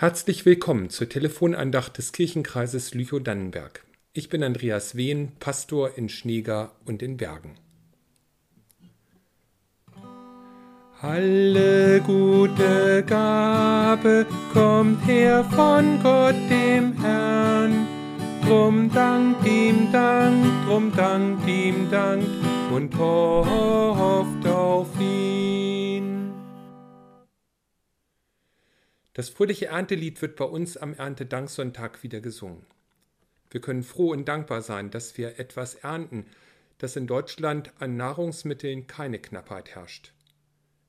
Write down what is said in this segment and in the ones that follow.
Herzlich willkommen zur Telefonandacht des Kirchenkreises Lüchow-Dannenberg. Ich bin Andreas Wehn, Pastor in Schneegar und in Bergen. Alle gute Gabe kommt her von Gott dem Herrn. Drum dankt ihm Dank, drum dankt ihm Dank und hofft auf ihn. Das fröhliche Erntelied wird bei uns am Erntedanksonntag wieder gesungen. Wir können froh und dankbar sein, dass wir etwas ernten, dass in Deutschland an Nahrungsmitteln keine Knappheit herrscht.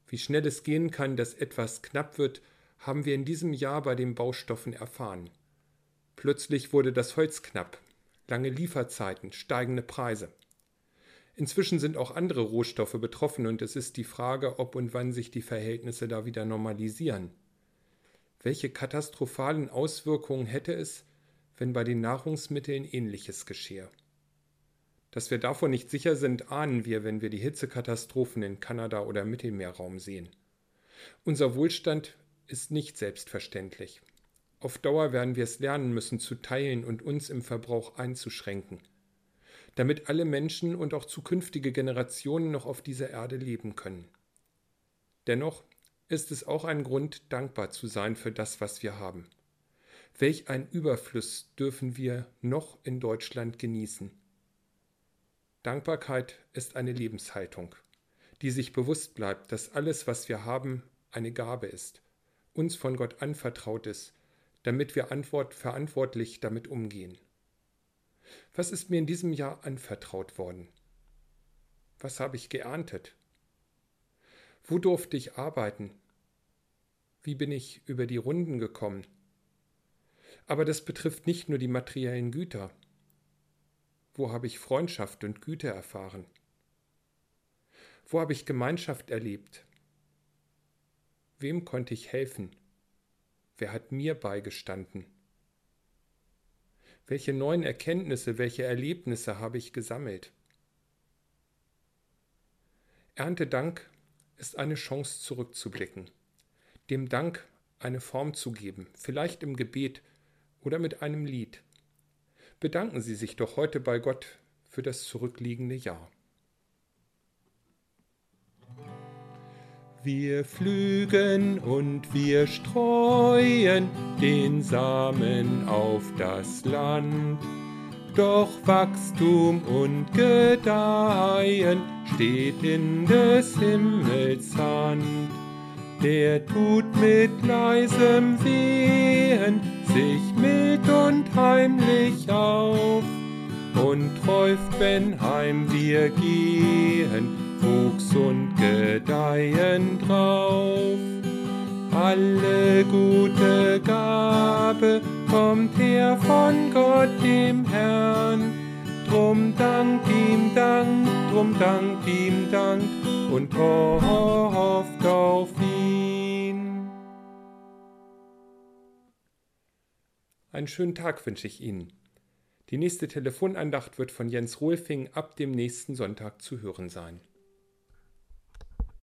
Wie schnell es gehen kann, dass etwas knapp wird, haben wir in diesem Jahr bei den Baustoffen erfahren. Plötzlich wurde das Holz knapp, lange Lieferzeiten, steigende Preise. Inzwischen sind auch andere Rohstoffe betroffen und es ist die Frage, ob und wann sich die Verhältnisse da wieder normalisieren. Welche katastrophalen Auswirkungen hätte es, wenn bei den Nahrungsmitteln ähnliches geschehe? Dass wir davon nicht sicher sind, ahnen wir, wenn wir die Hitzekatastrophen in Kanada oder im Mittelmeerraum sehen. Unser Wohlstand ist nicht selbstverständlich. Auf Dauer werden wir es lernen müssen, zu teilen und uns im Verbrauch einzuschränken damit alle Menschen und auch zukünftige Generationen noch auf dieser Erde leben können. Dennoch ist es auch ein Grund, dankbar zu sein für das, was wir haben. Welch ein Überfluss dürfen wir noch in Deutschland genießen. Dankbarkeit ist eine Lebenshaltung, die sich bewusst bleibt, dass alles, was wir haben, eine Gabe ist, uns von Gott anvertraut ist, damit wir antwort verantwortlich damit umgehen. Was ist mir in diesem Jahr anvertraut worden? Was habe ich geerntet? Wo durfte ich arbeiten? Wie bin ich über die Runden gekommen? Aber das betrifft nicht nur die materiellen Güter. Wo habe ich Freundschaft und Güte erfahren? Wo habe ich Gemeinschaft erlebt? Wem konnte ich helfen? Wer hat mir beigestanden? Welche neuen Erkenntnisse, welche Erlebnisse habe ich gesammelt? Erntedank ist eine Chance zurückzublicken, dem Dank eine Form zu geben, vielleicht im Gebet oder mit einem Lied. Bedanken Sie sich doch heute bei Gott für das zurückliegende Jahr. Wir pflügen und wir streuen den Samen auf das Land. Doch Wachstum und Gedeihen steht in des Himmels Hand. Der tut mit leisem Wehen sich mild und heimlich auf und träuft, wenn heim wir gehen, Wuchs und Gedeihen drauf. Alle gute Gabe kommt her von Gott dem Herrn. Drum dank ihm Dank und hofft auf ihn. Einen schönen Tag wünsche ich Ihnen. Die nächste Telefonandacht wird von Jens Rohlfing ab dem nächsten Sonntag zu hören sein.